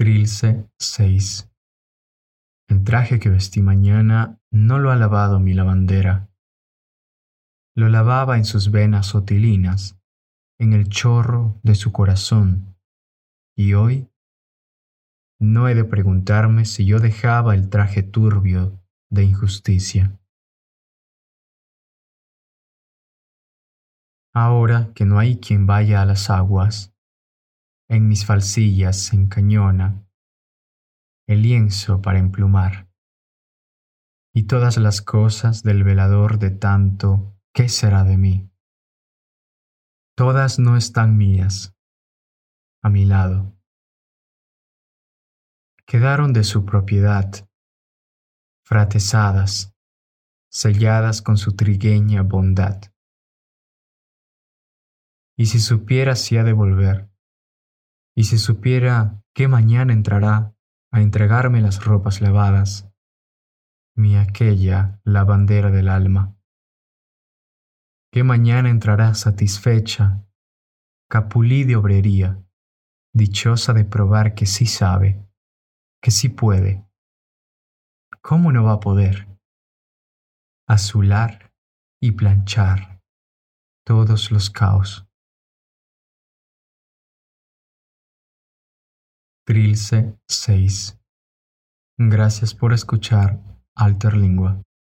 Trilce 6 El traje que vestí mañana no lo ha lavado mi lavandera. Lo lavaba en sus venas otilinas, en el chorro de su corazón. Y hoy no he de preguntarme si yo dejaba el traje turbio de injusticia. Ahora que no hay quien vaya a las aguas, en mis falsillas se encañona el lienzo para emplumar, y todas las cosas del velador de tanto, ¿qué será de mí? Todas no están mías, a mi lado. Quedaron de su propiedad, fratesadas, selladas con su trigueña bondad. Y si supiera si ha de volver, y si supiera qué mañana entrará a entregarme las ropas lavadas, mi aquella lavandera del alma, qué mañana entrará satisfecha, capulí de obrería, dichosa de probar que sí sabe, que sí puede. ¿Cómo no va a poder? Azular y planchar todos los caos. Trilce 6. Gracias por escuchar Alterlingua.